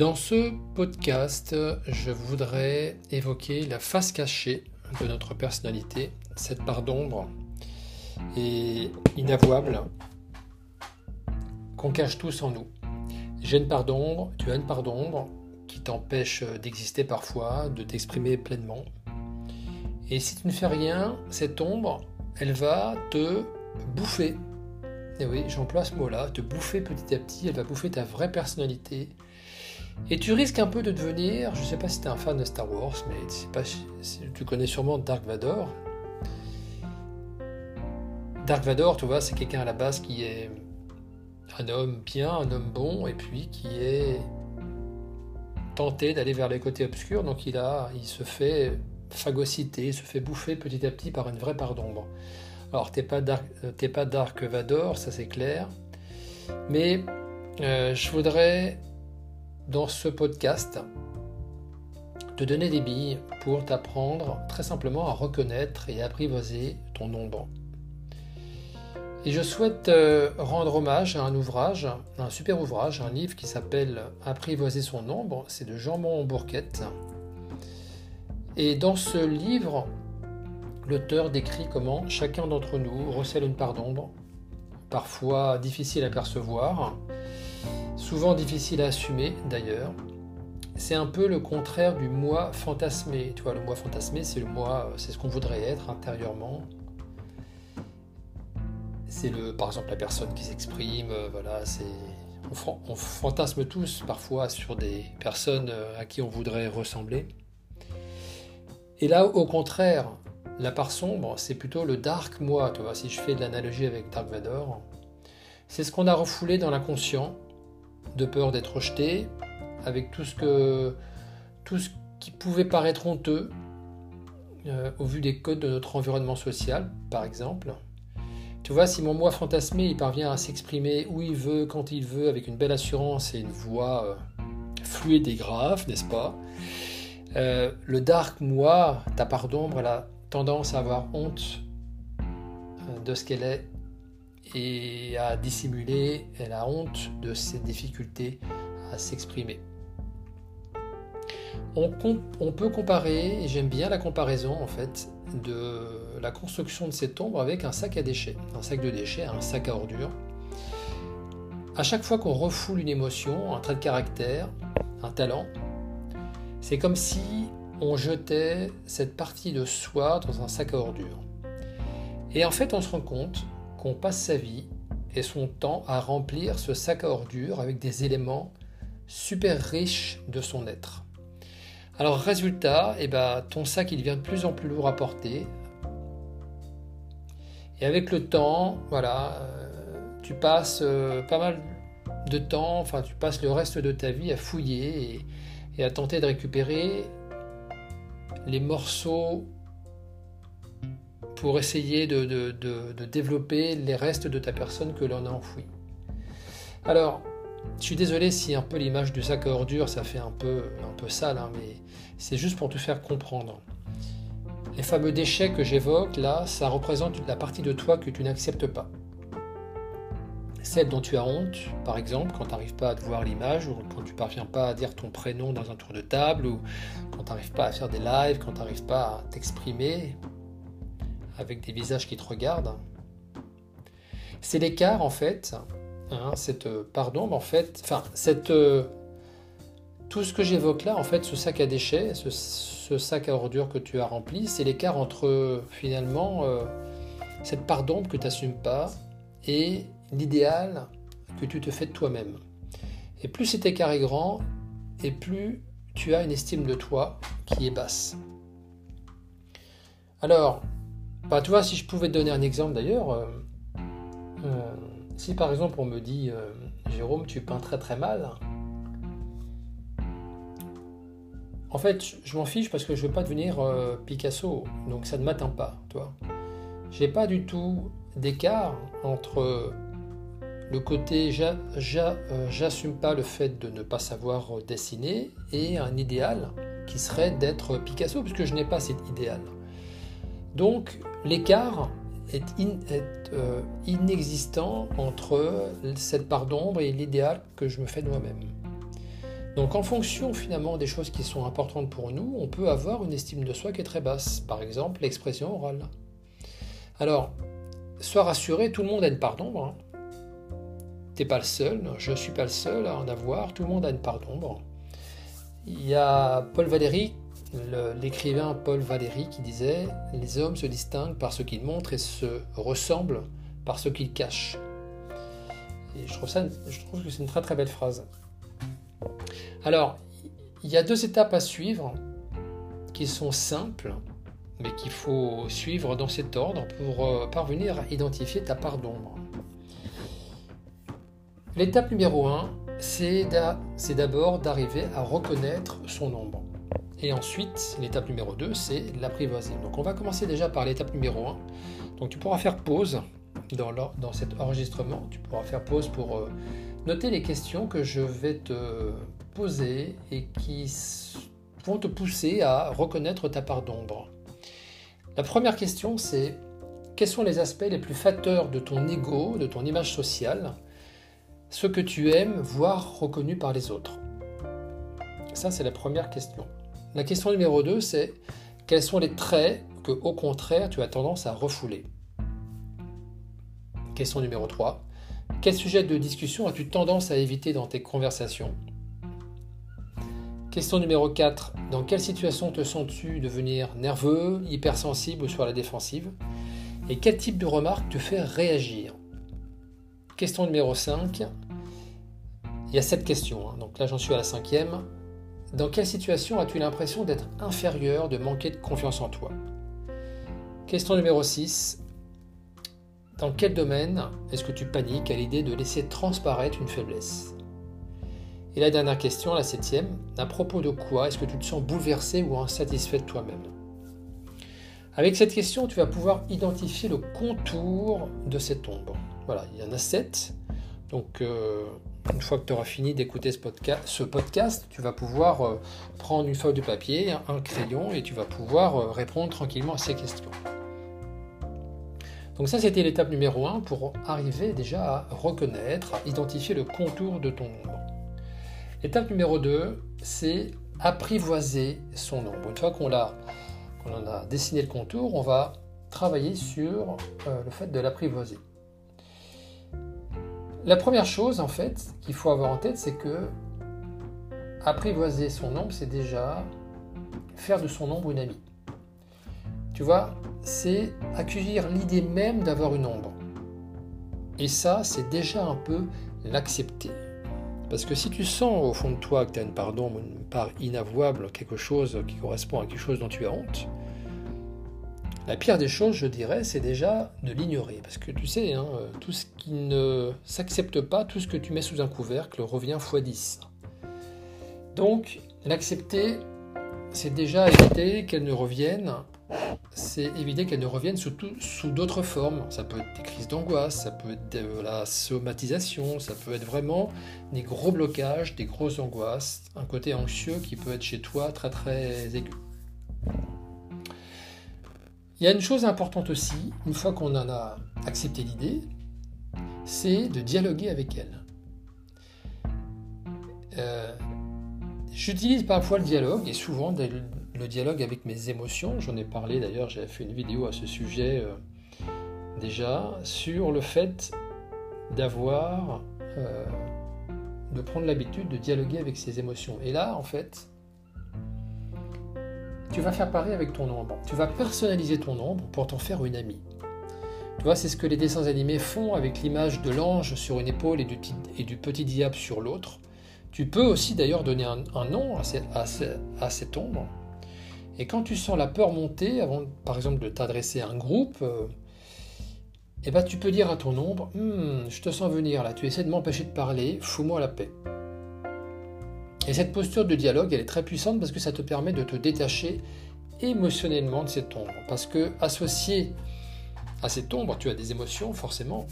Dans ce podcast, je voudrais évoquer la face cachée de notre personnalité, cette part d'ombre et inavouable qu'on cache tous en nous. J'ai une part d'ombre, tu as une part d'ombre qui t'empêche d'exister parfois, de t'exprimer pleinement. Et si tu ne fais rien, cette ombre, elle va te bouffer. Et oui, j'emploie ce mot-là, te bouffer petit à petit, elle va bouffer ta vraie personnalité, et tu risques un peu de devenir, je ne sais pas si tu es un fan de Star Wars, mais tu connais sûrement Dark Vador. Dark Vador, tu vois, c'est quelqu'un à la base qui est un homme bien, un homme bon, et puis qui est tenté d'aller vers les côtés obscurs, donc il, a, il se fait phagocyter, se fait bouffer petit à petit par une vraie part d'ombre. Alors, t'es pas, Dark, pas Dark Vador, ça c'est clair, mais euh, je voudrais dans ce podcast te donner des billes pour t'apprendre très simplement à reconnaître et apprivoiser ton ombre. Et je souhaite euh, rendre hommage à un ouvrage, un super ouvrage, un livre qui s'appelle Apprivoiser son ombre, c'est de Jean-Mon Bourquette. Et dans ce livre, l'auteur décrit comment chacun d'entre nous recèle une part d'ombre, parfois difficile à percevoir, souvent difficile à assumer d'ailleurs. C'est un peu le contraire du moi fantasmé. Tu vois, le moi fantasmé, c'est le moi, c'est ce qu'on voudrait être intérieurement. C'est le, par exemple, la personne qui s'exprime. Euh, voilà, c'est, on, fantasme tous parfois sur des personnes euh, à qui on voudrait ressembler. Et là, au contraire, la part sombre, c'est plutôt le dark moi. Tu vois, si je fais de l'analogie avec Dark Vador, c'est ce qu'on a refoulé dans l'inconscient de peur d'être rejeté, avec tout ce, que, tout ce qui pouvait paraître honteux euh, au vu des codes de notre environnement social, par exemple. Tu vois, si mon moi fantasmé il parvient à s'exprimer où il veut, quand il veut, avec une belle assurance et une voix euh, fluide et grave, n'est-ce pas? Euh, Le dark moi, ta part d'ombre, elle a tendance à avoir honte de ce qu'elle est et à dissimuler, elle a honte de ses difficultés à s'exprimer. On, on, peut comparer, et j'aime bien la comparaison en fait, de la construction de cette ombre avec un sac à déchets, un sac de déchets, un sac à ordures. À chaque fois qu'on refoule une émotion, un trait de caractère, un talent, c'est comme si on jetait cette partie de soi dans un sac à ordures. Et en fait, on se rend compte qu'on passe sa vie et son temps à remplir ce sac à ordures avec des éléments super riches de son être. Alors résultat, eh ben, ton sac il devient de plus en plus lourd à porter. Et avec le temps, voilà, euh, tu passes euh, pas mal de temps, enfin tu passes le reste de ta vie à fouiller et à tenter de récupérer les morceaux pour essayer de, développer les restes de ta personne que l'on a enfoui. Alors, je suis désolé si un peu l'image du sac à ordures, ça fait un peu, un peu sale, hein, mais c'est juste pour te faire comprendre. Les fameux déchets que j'évoque, là, ça représente la partie de toi que tu n'acceptes pas. Celle dont tu as honte, par exemple, quand tu n'arrives pas à te voir l'image, ou quand tu parviens pas à dire ton prénom dans un tour de table, ou quand tu n'arrives pas à faire des lives, quand tu n'arrives pas à t'exprimer, avec des visages qui te regardent. C'est l'écart en fait, hein, cette pardon, en fait, enfin cette tout ce que j'évoque là, en fait, ce sac à déchets, ce, sac à ordures que tu as rempli, c'est l'écart entre finalement euh, cette part d'ombre que tu n'assumes pas et l'idéal que tu te fais de toi-même. Et plus cet écart est grand, et plus tu as une estime de toi qui est basse. Alors, bah, tu vois, si je pouvais te donner un exemple d'ailleurs, euh, euh, si par exemple on me dit euh, Jérôme, tu peins très très mal, en fait, je m'en fiche parce que je veux pas devenir Picasso, donc ça ne m'atteint pas, toi. J'ai pas du tout d'écart entre le côté j'assume pas le fait de ne pas savoir dessiner et un idéal qui serait d'être Picasso, puisque je n'ai pas cet idéal. Donc l'écart est, euh, inexistant entre cette part d'ombre et l'idéal que je me fais de moi-même. Donc en fonction finalement des choses qui sont importantes pour nous, on peut avoir une estime de soi qui est très basse. Par exemple, l'expression orale. Alors, sois rassuré, tout le monde a une part d'ombre. Hein. T'es pas le seul, je suis pas le seul à en avoir, tout le monde a une part d'ombre. Il y a Paul Valéry, l'écrivain Paul Valéry, qui disait Les hommes se distinguent par ce qu'ils montrent et se ressemblent par ce qu'ils cachent. Je trouve, je trouve que c'est une très très belle phrase. Alors, il y a deux étapes à suivre qui sont simples, mais qu'il faut suivre dans cet ordre pour euh, parvenir à identifier ta part d'ombre. L'étape numéro 1, c'est d'abord d'arriver à reconnaître son ombre. Et ensuite, l'étape numéro 2, c'est l'apprivoiser. Donc on va commencer déjà par l'étape numéro 1. Donc tu pourras faire pause dans, cet enregistrement. Tu pourras faire pause pour euh, noter les questions que je vais te poser et qui vont te pousser à reconnaître ta part d'ombre. La première question, c'est quels sont les aspects les plus fatteurs de ton ego, de ton image sociale, ce que tu aimes voir reconnu par les autres? Ça, c'est la première question. La question numéro 2, c'est quels sont les traits que, au contraire, tu as tendance à refouler? Question numéro 3. Quel sujet de discussion as-tu tendance à éviter dans tes conversations? Question numéro 4. Dans quelle situation te sens-tu devenir nerveux, hypersensible ou sur la défensive? Et quel type de remarques te fait réagir? Question numéro 5. Il y a sept questions, hein. donc là j'en suis à la cinquième. Dans quelle situation as-tu l'impression d'être inférieur, de manquer de confiance en toi? Question numéro 6. Dans quel domaine est-ce que tu paniques à l'idée de laisser transparaître une faiblesse? Et la dernière question, la septième, à propos de quoi est-ce que tu te sens bouleversé ou insatisfait de toi-même? Avec cette question, tu vas pouvoir identifier le contour de cette ombre. Voilà, il y en a sept. Donc, euh, une fois que tu auras fini d'écouter ce podcast, tu vas pouvoir euh, prendre une feuille de papier, un crayon, et tu vas pouvoir euh, répondre tranquillement à ces questions. Donc ça, c'était l'étape numéro 1 pour arriver déjà à reconnaître, à identifier le contour de ton ombre. L'étape numéro 2, c'est apprivoiser son ombre. Une fois qu'on en a dessiné le contour, on va travailler sur euh, le fait de l'apprivoiser. La première chose, en fait, qu'il faut avoir en tête, c'est que apprivoiser son ombre, c'est déjà faire de son ombre une amie. Tu vois, c'est accueillir l'idée même d'avoir une ombre. Et ça, c'est déjà un peu l'accepter. Parce que si tu sens au fond de toi que tu as une part d'ombre, une part inavouable, quelque chose qui correspond à quelque chose dont tu as honte, la pire des choses, je dirais, c'est déjà de l'ignorer. Parce que tu sais, hein, tout ce qui ne s'accepte pas, tout ce que tu mets sous un couvercle revient x10. Donc, l'accepter, c'est déjà éviter qu'elle ne revienne c'est éviter ne sous, sous d'autres formes. Ça peut être des crises d'angoisse, ça peut être de la somatisation, ça peut être vraiment des gros blocages, des grosses angoisses, un côté anxieux qui peut être chez toi très très aigu. Il y a une chose importante aussi, une fois qu'on en a accepté l'idée, c'est de dialoguer avec elle. Euh, j'utilise parfois le dialogue et souvent le dialogue avec mes émotions. J'en ai parlé d'ailleurs, j'avais fait une vidéo à ce sujet euh, déjà, sur le fait d'avoir, euh, de prendre l'habitude de dialoguer avec ses émotions. Et là, en fait, tu vas faire pareil avec ton ombre. Tu vas personnaliser ton ombre pour t'en faire une amie. Tu vois, c'est ce que les dessins animés font avec l'image de l'ange sur une épaule et du, et du petit diable sur l'autre. Tu peux aussi d'ailleurs donner un, nom à, à cette ombre et quand tu sens la peur monter, avant par exemple de t'adresser à un groupe, euh, eh ben, tu peux dire à ton ombre hmm, Je te sens venir là, tu essaies de m'empêcher de parler, fous-moi la paix. Et cette posture de dialogue, elle est très puissante parce que ça te permet de te détacher émotionnellement de cette ombre. Parce que associé à cette ombre, tu as des émotions forcément.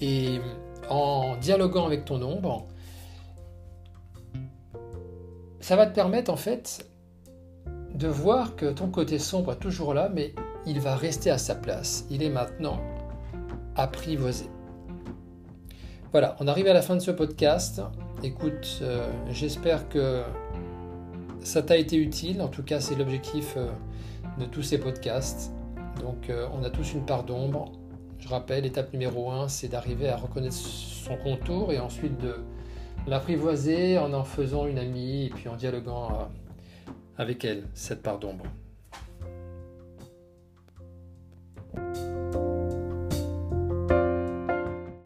Et en dialoguant avec ton ombre, ça va te permettre en fait de voir que ton côté sombre est toujours là, mais il va rester à sa place. Il est maintenant apprivoisé. Voilà, on arrive à la fin de ce podcast écoute, euh, j'espère que ça t'a été utile. En tout cas, c'est l'objectif euh, de tous ces podcasts. Donc, euh, on a tous une part d'ombre. Je rappelle, étape numéro 1, c'est d'arriver à reconnaître son contour et ensuite de l'apprivoiser en en faisant une amie et puis en dialoguant avec elle, cette part d'ombre.